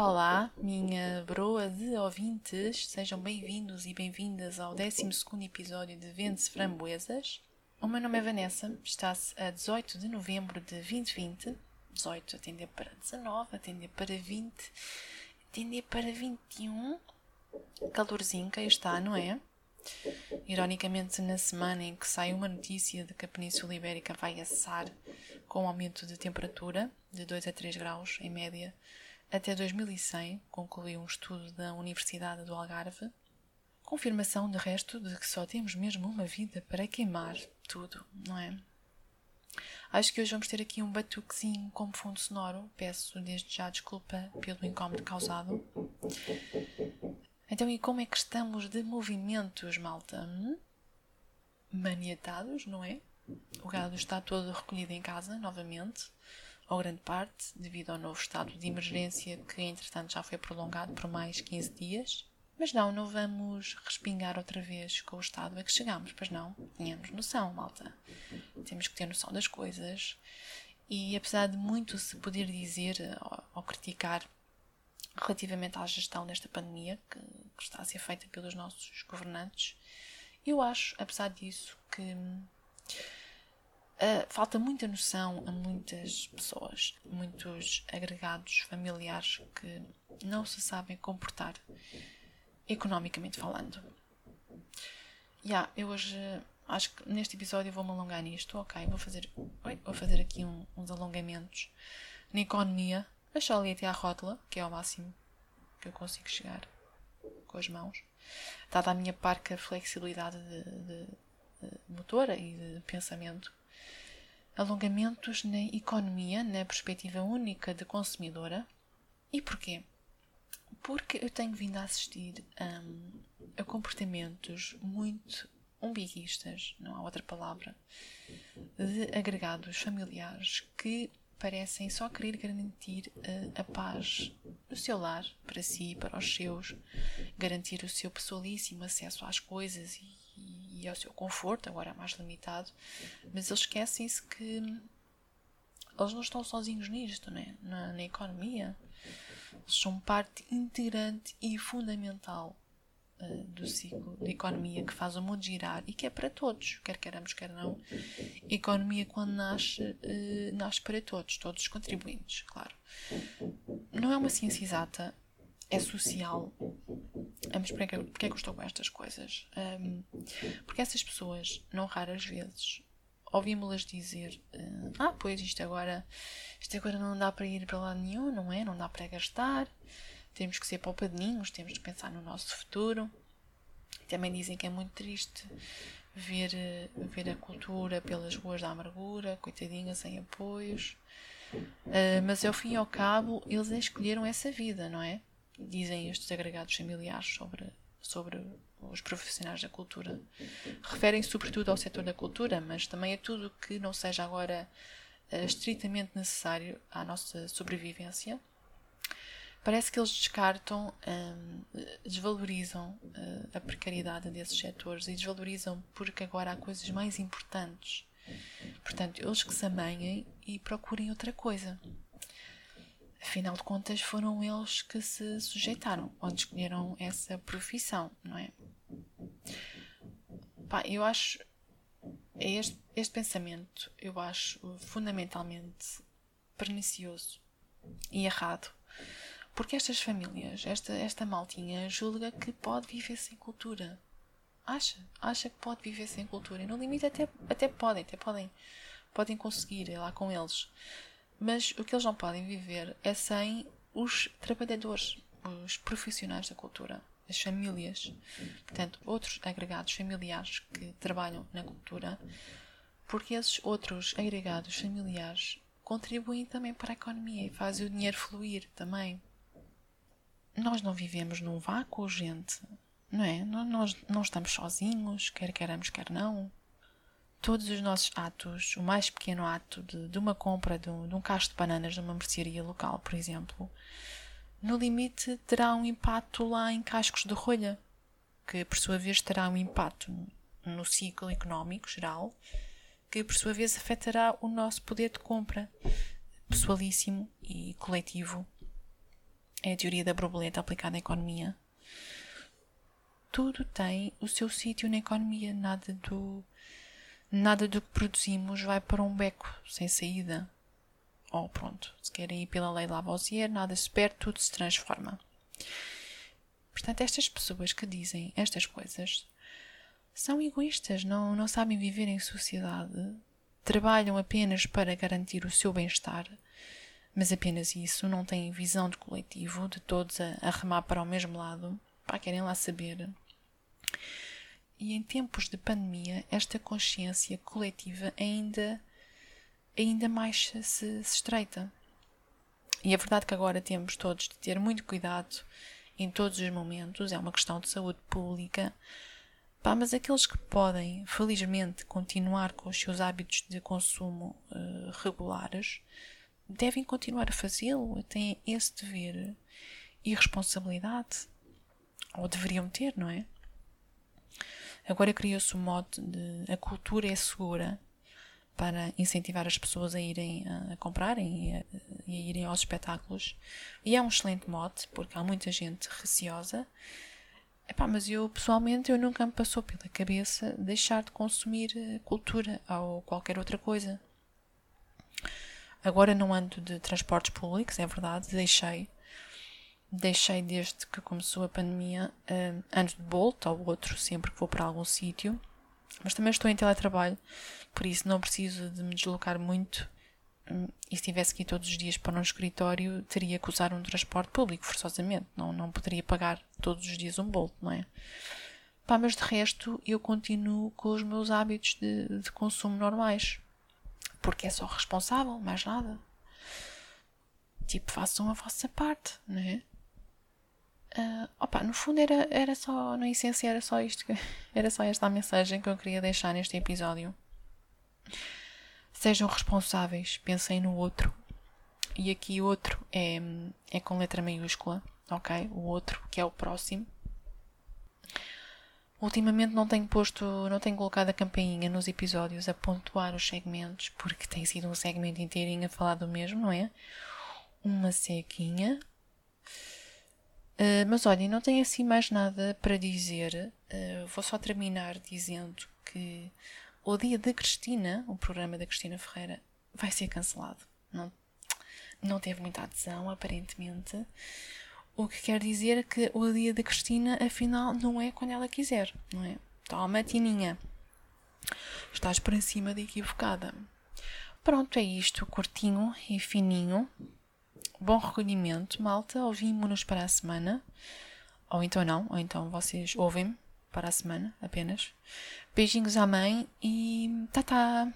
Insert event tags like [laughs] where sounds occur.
Olá, minha broa de ouvintes, sejam bem-vindos e bem-vindas ao 12 episódio de Vende-se Framboesas. O meu nome é Vanessa, está-se a 18 de novembro de 2020. 18 atender para 19, atender para 20, atender para 21. Calorzinho aí está, não é? Ironicamente, na semana em que sai uma notícia de que a Península Ibérica vai assar com um aumento de temperatura de 2 a 3 graus em média até 2100, concluiu um estudo da Universidade do Algarve. Confirmação, de resto, de que só temos mesmo uma vida para queimar tudo, não é? Acho que hoje vamos ter aqui um batuquezinho como fundo sonoro. Peço desde já desculpa pelo incómodo causado. Então, e como é que estamos de movimentos, malta? Hum? Maniatados, não é? O gado está todo recolhido em casa, novamente ou grande parte, devido ao novo estado de emergência que, entretanto, já foi prolongado por mais 15 dias. Mas não, não vamos respingar outra vez com o estado a que chegamos, pois não? Tínhamos noção, malta. Temos que ter noção das coisas. E apesar de muito se poder dizer ou, ou criticar relativamente à gestão desta pandemia que, que está a ser feita pelos nossos governantes, eu acho, apesar disso, que Uh, falta muita noção a muitas pessoas, muitos agregados familiares que não se sabem comportar economicamente falando. Yeah, eu hoje acho que neste episódio vou-me alongar nisto. Ok, vou fazer, vou fazer aqui um, uns alongamentos na economia. Deixa ali até à rótula, que é o máximo que eu consigo chegar com as mãos. Dada a minha parca flexibilidade de, de, de motora e de pensamento, alongamentos na economia, na perspectiva única de consumidora. E porquê? Porque eu tenho vindo a assistir um, a comportamentos muito umbiguistas, não há outra palavra, de agregados familiares que parecem só querer garantir uh, a paz no seu lar, para si, para os seus, garantir o seu pessoalíssimo acesso às coisas e e ao seu conforto, agora é mais limitado, mas eles esquecem-se que eles não estão sozinhos nisto, né? na, na economia. Eles são parte integrante e fundamental uh, do ciclo de economia que faz o mundo girar e que é para todos, quer queiramos, quer não. A economia, quando nasce, uh, nasce para todos, todos os contribuintes, claro. Não é uma ciência exata, é social. Mas porquê, porquê é que eu estou com estas coisas? Um, porque essas pessoas, não raras vezes, ouvimos-las dizer uh, ah, pois isto agora, isto agora não dá para ir para lá nenhum, não é? Não dá para gastar, temos que ser poupadinhos, temos que pensar no nosso futuro. Também dizem que é muito triste ver, ver a cultura pelas ruas da amargura, coitadinha, sem apoios. Uh, mas ao fim e ao cabo, eles escolheram essa vida, não é? Dizem estes agregados familiares sobre, sobre os profissionais da cultura. Referem-se sobretudo ao setor da cultura, mas também a tudo que não seja agora uh, estritamente necessário à nossa sobrevivência. Parece que eles descartam, um, desvalorizam uh, a precariedade desses setores e desvalorizam porque agora há coisas mais importantes. Portanto, eles que se amanhem e procurem outra coisa. Afinal de contas, foram eles que se sujeitaram ou escolheram essa profissão, não é? Pá, eu acho. Este, este pensamento eu acho fundamentalmente pernicioso e errado. Porque estas famílias, esta, esta maltinha, julga que pode viver sem cultura. Acha, acha que pode viver sem cultura. E no limite até, até podem, até podem, podem conseguir, é lá com eles. Mas o que eles não podem viver é sem os trabalhadores, os profissionais da cultura, as famílias, portanto, outros agregados familiares que trabalham na cultura, porque esses outros agregados familiares contribuem também para a economia e fazem o dinheiro fluir também. Nós não vivemos num vácuo, gente, não é? Nós não estamos sozinhos, quer queiramos, quer não todos os nossos atos, o mais pequeno ato de, de uma compra de um, de um cacho de bananas numa mercearia local, por exemplo, no limite terá um impacto lá em cascos de rolha, que por sua vez terá um impacto no ciclo económico geral, que por sua vez afetará o nosso poder de compra pessoalíssimo e coletivo. é a teoria da borboleta aplicada à economia. Tudo tem o seu sítio na economia, nada do nada do que produzimos vai para um beco sem saída. Ou oh, pronto, se querem ir pela lei Lavoisier, nada se perde, tudo se transforma. Portanto, estas pessoas que dizem estas coisas são egoístas, não, não sabem viver em sociedade, trabalham apenas para garantir o seu bem-estar, mas apenas isso, não têm visão de coletivo, de todos a, a remar para o mesmo lado, para querem lá saber. E em tempos de pandemia, esta consciência coletiva ainda, ainda mais se, se estreita. E é verdade que agora temos todos de ter muito cuidado em todos os momentos, é uma questão de saúde pública. Pá, mas aqueles que podem, felizmente, continuar com os seus hábitos de consumo uh, regulares, devem continuar a fazê-lo, têm esse dever e responsabilidade. Ou deveriam ter, não é? Agora criou-se o modo de a cultura é segura para incentivar as pessoas a irem a, comprarem e a, a, irem aos espetáculos. E é um excelente mote, porque há muita gente receosa. Epá, mas eu, pessoalmente, eu nunca me passou pela cabeça deixar de consumir eh, cultura ou qualquer outra coisa. Agora não ando de transportes públicos, é verdade, deixei. Deixei desde que começou a pandemia, uh, ando de Bolt ou outro, sempre que vou para algum sítio. Mas também estou em teletrabalho, por isso não preciso de me deslocar muito. Hum, e se tivesse que ir todos os dias para um escritório, teria que usar um transporte público, forçosamente. Não, não poderia pagar todos os dias um bolo, não é? Pá, mas de resto, eu continuo com os meus hábitos de, de consumo normais. Porque é só responsável, mais nada. Tipo, façam a vossa parte, não é? Uh, opa, no fundo era, era só, na essência era só isto, que, [laughs] era só esta a mensagem que eu queria deixar neste episódio. Sejam responsáveis, pensem no outro. E aqui outro é, é com letra maiúscula, ok? O outro, que é o próximo. Ultimamente não tenho posto, não tenho colocado a campainha nos episódios a pontuar os segmentos, porque tem sido um segmento inteirinho a falar do mesmo, não é? Uma sequinha, Uh, mas olhem, não tenho assim mais nada para dizer. Uh, vou só terminar dizendo que o dia de Cristina, o programa da Cristina Ferreira, vai ser cancelado. Não, não teve muita adesão, aparentemente. O que quer dizer que o dia da Cristina, afinal, não é quando ela quiser, não é? Toma, Tininha. Estás por cima de equivocada. Pronto, é isto, curtinho e fininho. Bom recolhimento, malta. Ouvimos-nos para a semana. Ou então não, ou então vocês ouvem-me para a semana apenas. Beijinhos à mãe e tá tá!